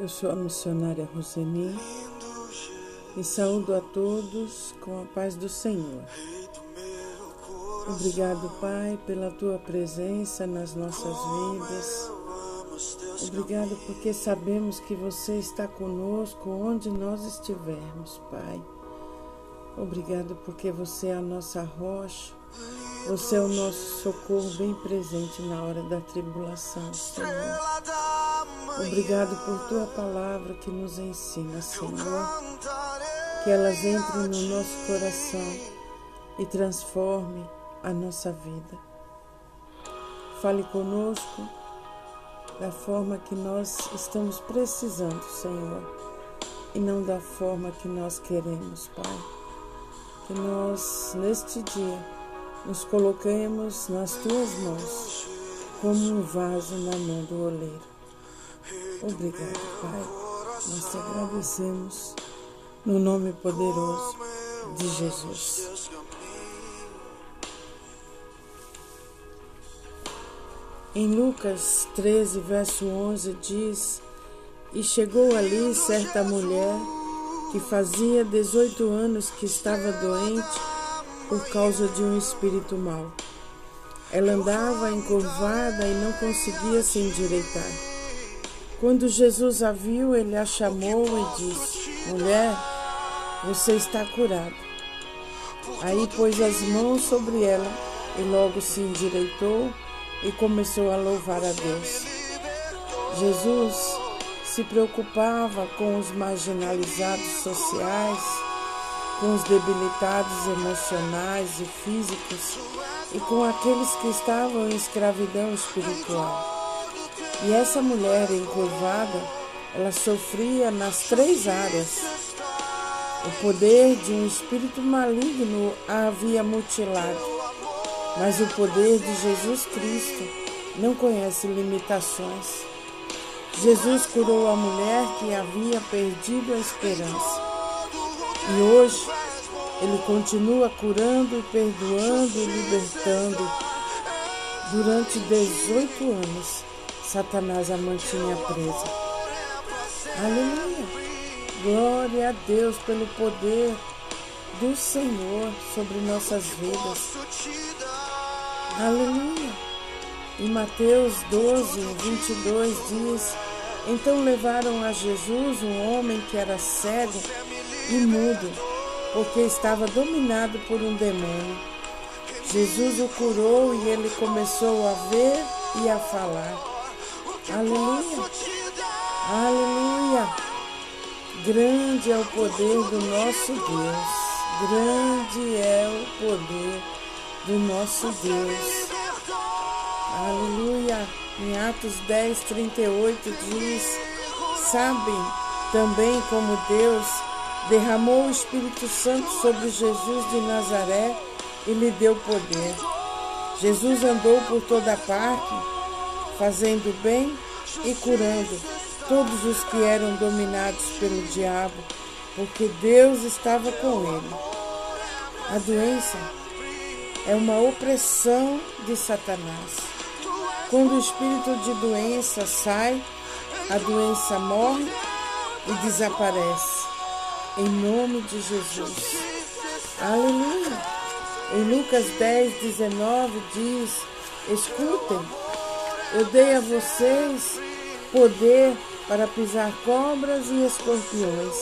Eu sou a missionária Roseni e saúdo a todos com a paz do Senhor. Obrigado, Pai, pela tua presença nas nossas vidas. Obrigado porque sabemos que você está conosco onde nós estivermos, Pai. Obrigado porque você é a nossa rocha. Você é o nosso socorro bem presente na hora da tribulação, Senhor. Obrigado por tua palavra que nos ensina, Senhor. Que elas entrem no nosso coração e transformem a nossa vida. Fale conosco da forma que nós estamos precisando, Senhor, e não da forma que nós queremos, Pai. Que nós, neste dia, nos coloquemos nas tuas mãos, como um vaso na mão do oleiro. Obrigado, Pai. Nós te agradecemos no nome poderoso de Jesus. Em Lucas 13, verso 11 diz: E chegou ali certa mulher que fazia 18 anos que estava doente por causa de um espírito mau. Ela andava encurvada e não conseguia se endireitar. Quando Jesus a viu, ele a chamou e disse: Mulher, você está curada. Aí pôs as mãos sobre ela e logo se endireitou e começou a louvar a Deus. Jesus se preocupava com os marginalizados sociais, com os debilitados emocionais e físicos e com aqueles que estavam em escravidão espiritual. E essa mulher encurvada, ela sofria nas três áreas. O poder de um espírito maligno a havia mutilado, mas o poder de Jesus Cristo não conhece limitações. Jesus curou a mulher que havia perdido a esperança. E hoje ele continua curando perdoando e libertando durante 18 anos Satanás a mantinha presa. Aleluia! Glória a Deus pelo poder do Senhor sobre nossas vidas. Aleluia! Em Mateus 12, 22 diz: Então levaram a Jesus um homem que era cego e mudo, porque estava dominado por um demônio. Jesus o curou e ele começou a ver e a falar. Aleluia. Aleluia. Grande é o poder do nosso Deus. Grande é o poder do nosso Deus. Aleluia. Em Atos 10, 38 diz: Sabem também como Deus derramou o Espírito Santo sobre Jesus de Nazaré e lhe deu poder. Jesus andou por toda parte fazendo bem e curando todos os que eram dominados pelo diabo, porque Deus estava com ele. A doença é uma opressão de Satanás. Quando o espírito de doença sai, a doença morre e desaparece. Em nome de Jesus. Aleluia. Em Lucas 10, 19 diz: Escutem, eu dei a vocês poder para pisar cobras e escorpiões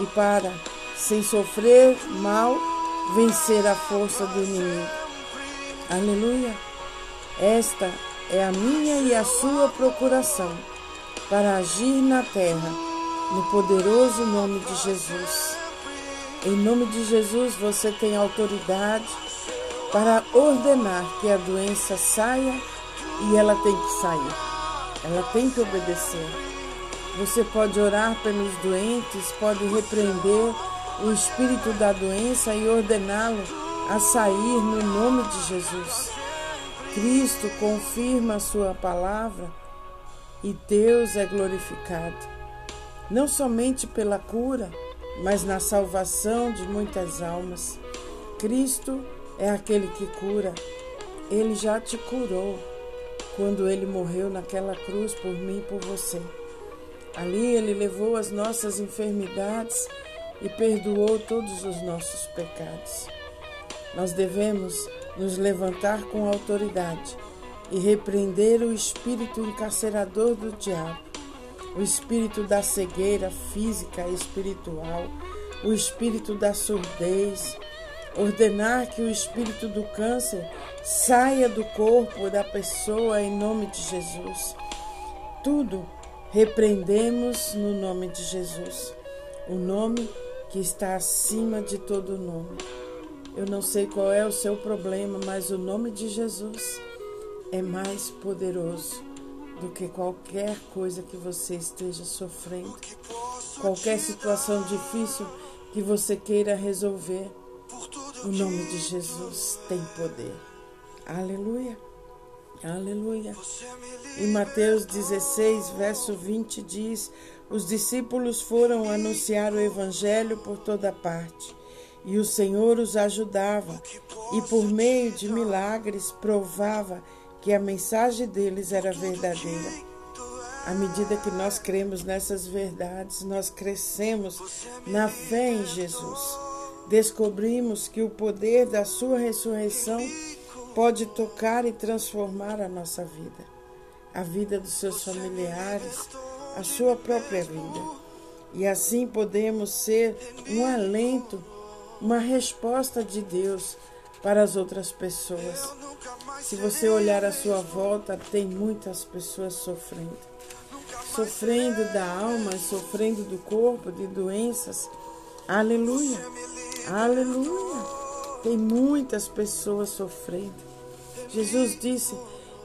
e para, sem sofrer mal, vencer a força do inimigo. Aleluia! Esta é a minha e a sua procuração para agir na terra, no poderoso nome de Jesus. Em nome de Jesus, você tem autoridade para ordenar que a doença saia e ela tem que sair. Ela tem que obedecer. Você pode orar pelos doentes, pode repreender o espírito da doença e ordená-lo a sair no nome de Jesus. Cristo confirma a sua palavra e Deus é glorificado, não somente pela cura, mas na salvação de muitas almas. Cristo é aquele que cura, ele já te curou quando ele morreu naquela cruz por mim e por você. Ali ele levou as nossas enfermidades e perdoou todos os nossos pecados. Nós devemos nos levantar com autoridade e repreender o espírito encarcerador do diabo, o espírito da cegueira física e espiritual, o espírito da surdez, ordenar que o espírito do câncer saia do corpo da pessoa em nome de Jesus. Tudo repreendemos no nome de Jesus, o nome que está acima de todo nome. Eu não sei qual é o seu problema, mas o nome de Jesus é mais poderoso do que qualquer coisa que você esteja sofrendo, qualquer situação difícil que você queira resolver. O nome de Jesus tem poder. Aleluia. Aleluia. Em Mateus 16, verso 20 diz: Os discípulos foram anunciar o evangelho por toda parte, e o Senhor os ajudava, e por meio de milagres provava que a mensagem deles era verdadeira. À medida que nós cremos nessas verdades, nós crescemos na fé em Jesus. Descobrimos que o poder da Sua ressurreição pode tocar e transformar a nossa vida, a vida dos seus familiares, a sua própria vida. E assim podemos ser um alento, uma resposta de Deus para as outras pessoas. Se você olhar à sua volta, tem muitas pessoas sofrendo. Sofrendo da alma, sofrendo do corpo, de doenças. Aleluia! Aleluia! Tem muitas pessoas sofrendo. Jesus disse: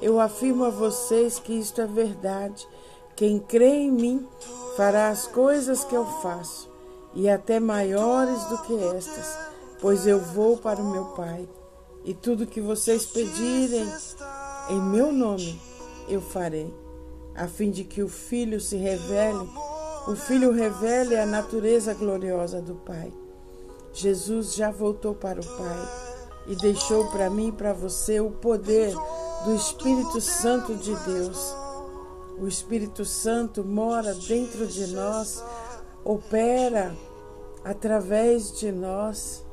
Eu afirmo a vocês que isto é verdade. Quem crê em mim fará as coisas que eu faço, e até maiores do que estas pois eu vou para o meu Pai, e tudo que vocês pedirem em meu nome eu farei, a fim de que o Filho se revele, o Filho revele a natureza gloriosa do Pai. Jesus já voltou para o Pai e deixou para mim e para você o poder do Espírito Santo de Deus. O Espírito Santo mora dentro de nós, opera através de nós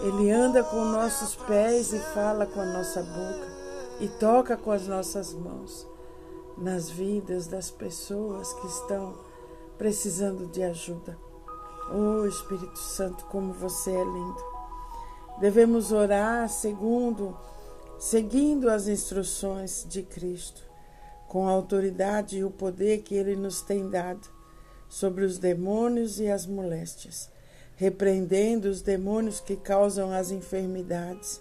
ele anda com nossos pés e fala com a nossa boca e toca com as nossas mãos nas vidas das pessoas que estão precisando de ajuda. Oh Espírito Santo, como você é lindo. Devemos orar segundo, seguindo as instruções de Cristo, com a autoridade e o poder que ele nos tem dado sobre os demônios e as moléstias repreendendo os demônios que causam as enfermidades.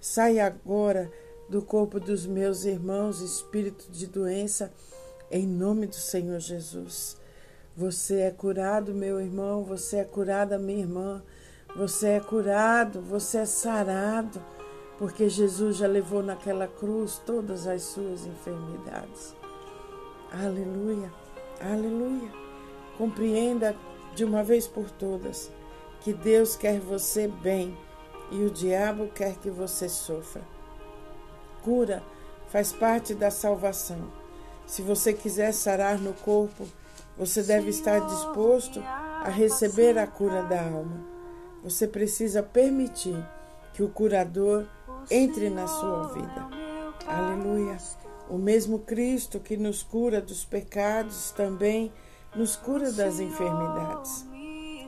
Sai agora do corpo dos meus irmãos, espírito de doença, em nome do Senhor Jesus. Você é curado, meu irmão, você é curada, minha irmã. Você é curado, você é sarado, porque Jesus já levou naquela cruz todas as suas enfermidades. Aleluia, aleluia. Compreenda de uma vez por todas que Deus quer você bem e o diabo quer que você sofra. Cura faz parte da salvação. Se você quiser sarar no corpo, você deve estar disposto a receber a cura da alma. Você precisa permitir que o curador entre na sua vida. Aleluia. O mesmo Cristo que nos cura dos pecados também nos cura das enfermidades.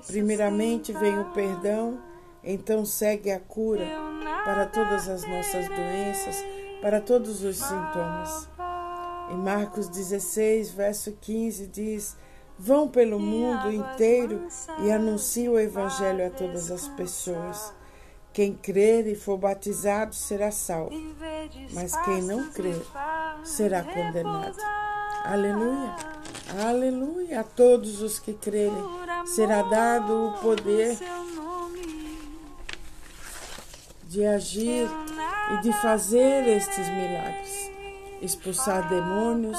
Primeiramente vem o perdão, então segue a cura para todas as nossas doenças, para todos os sintomas. Em Marcos 16, verso 15 diz: Vão pelo mundo inteiro e anunciem o evangelho a todas as pessoas. Quem crer e for batizado será salvo, mas quem não crer será condenado. Aleluia! Aleluia! A todos os que crerem será dado o poder de agir e de fazer estes milagres, expulsar demônios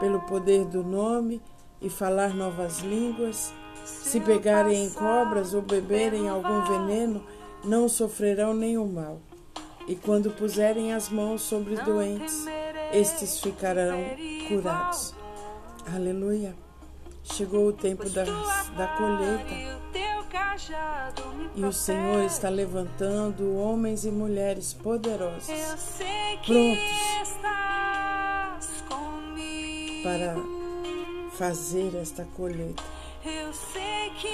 pelo poder do nome e falar novas línguas. Se pegarem em cobras ou beberem algum veneno, não sofrerão nenhum mal. E quando puserem as mãos sobre doentes, estes ficarão curados. Aleluia. chegou o tempo da, da colheita. E o Senhor está levantando homens e mulheres poderosos, prontos para fazer esta colheita.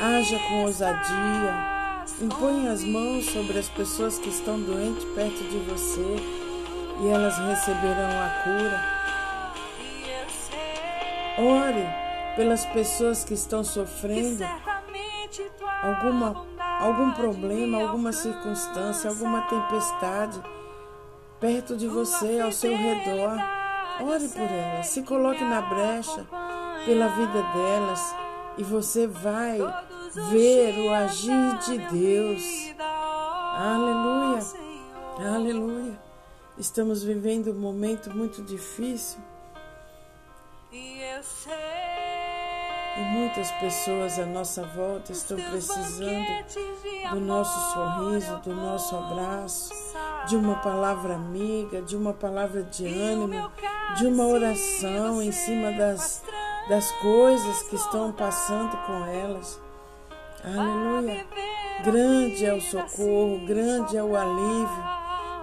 Haja com ousadia, impõe as mãos sobre as pessoas que estão doentes perto de você e elas receberão a cura. Ore pelas pessoas que estão sofrendo alguma, algum problema, alguma circunstância, alguma tempestade perto de você, ao seu redor. Ore por elas, se coloque na brecha pela vida delas e você vai ver o agir de Deus. Aleluia, aleluia. Estamos vivendo um momento muito difícil. E muitas pessoas à nossa volta estão precisando do nosso sorriso, do nosso abraço, de uma palavra amiga, de uma palavra de ânimo, de uma oração em cima das, das coisas que estão passando com elas. Aleluia! Grande é o socorro, grande é o alívio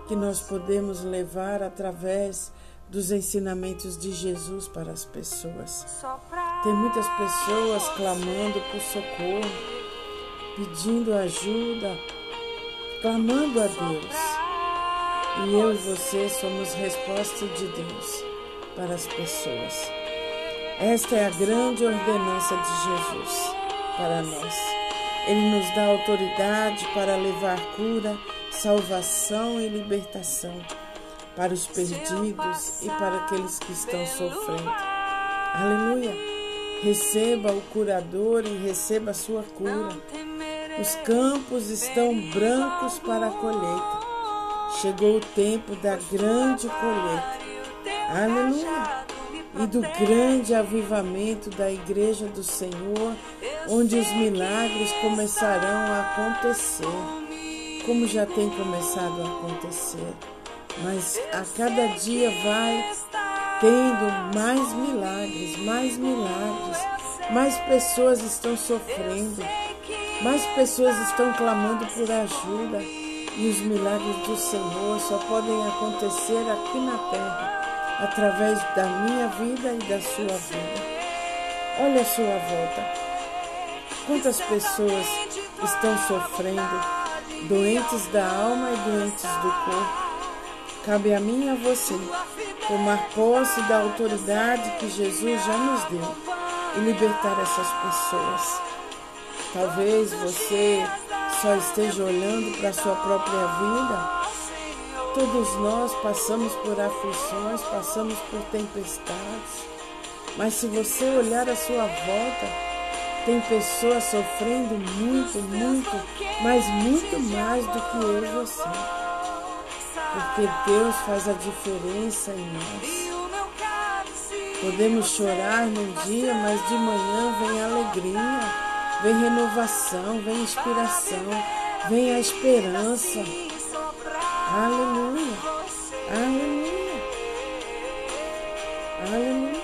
que nós podemos levar através dos ensinamentos de Jesus para as pessoas. Tem muitas pessoas clamando por socorro, pedindo ajuda, clamando a Deus. E eu e você somos resposta de Deus para as pessoas. Esta é a grande ordenança de Jesus para nós. Ele nos dá autoridade para levar cura, salvação e libertação para os perdidos e para aqueles que estão sofrendo. Aleluia! Receba o curador e receba a sua cura. Os campos estão brancos para a colheita. Chegou o tempo da grande colheita. Aleluia! E do grande avivamento da igreja do Senhor, onde os milagres começarão a acontecer, como já tem começado a acontecer. Mas a cada dia vai tendo mais milagres, mais milagres. Mais pessoas estão sofrendo, mais pessoas estão clamando por ajuda. E os milagres do Senhor só podem acontecer aqui na terra, através da minha vida e da sua vida. Olha a sua volta. Quantas pessoas estão sofrendo, doentes da alma e doentes do corpo. Cabe a mim e a você tomar posse da autoridade que Jesus já nos deu e libertar essas pessoas. Talvez você só esteja olhando para a sua própria vida. Todos nós passamos por aflições, passamos por tempestades. Mas se você olhar à sua volta, tem pessoas sofrendo muito, muito, mas muito mais do que eu e você porque Deus faz a diferença em nós. Podemos chorar num dia, mas de manhã vem alegria, vem renovação, vem inspiração, vem a esperança. Aleluia, aleluia, aleluia.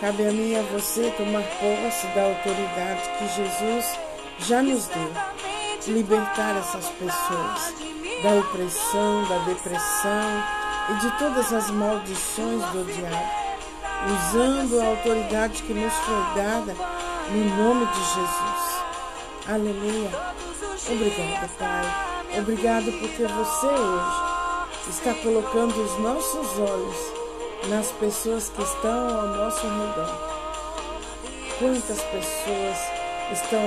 Cabe a mim e a você tomar posse da autoridade que Jesus já nos deu, libertar essas pessoas da opressão, da depressão e de todas as maldições do diabo, usando a autoridade que nos foi dada no nome de Jesus. Aleluia. Obrigada, Pai. Obrigado porque você hoje está colocando os nossos olhos nas pessoas que estão ao nosso redor. Quantas pessoas estão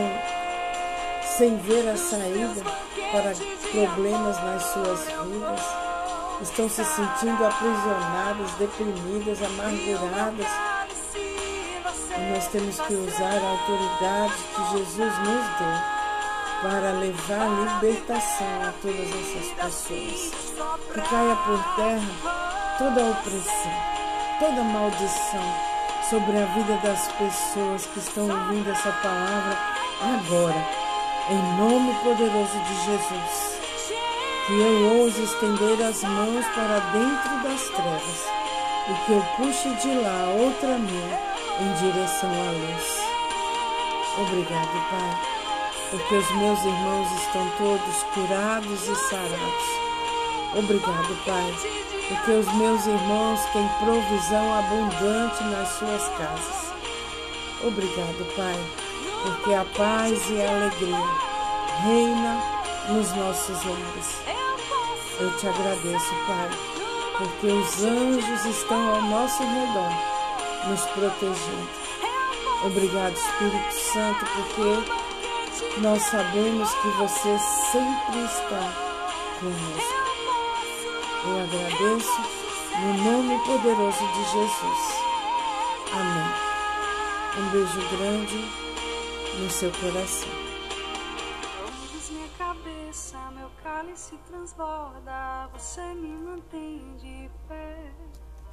sem ver a saída para problemas nas suas vidas, estão se sentindo aprisionadas, deprimidas, amarguradas. E nós temos que usar a autoridade que Jesus nos deu para levar libertação a todas essas pessoas. Que caia por terra toda opressão, toda maldição sobre a vida das pessoas que estão ouvindo essa palavra agora em nome poderoso de Jesus, que eu ouse estender as mãos para dentro das trevas e que eu puxe de lá outra mão em direção à luz. Obrigado, Pai, porque os meus irmãos estão todos curados e sarados. Obrigado, Pai, porque os meus irmãos têm provisão abundante nas suas casas. Obrigado, Pai, porque a paz e a alegria reina nos nossos lares. Eu te agradeço, Pai, porque os anjos estão ao nosso redor, nos protegendo. Obrigado, Espírito Santo, porque nós sabemos que você sempre está conosco. Eu agradeço no nome poderoso de Jesus. Amém. Um beijo grande no seu coração. minha cabeça, meu cálice transborda, você me mantém de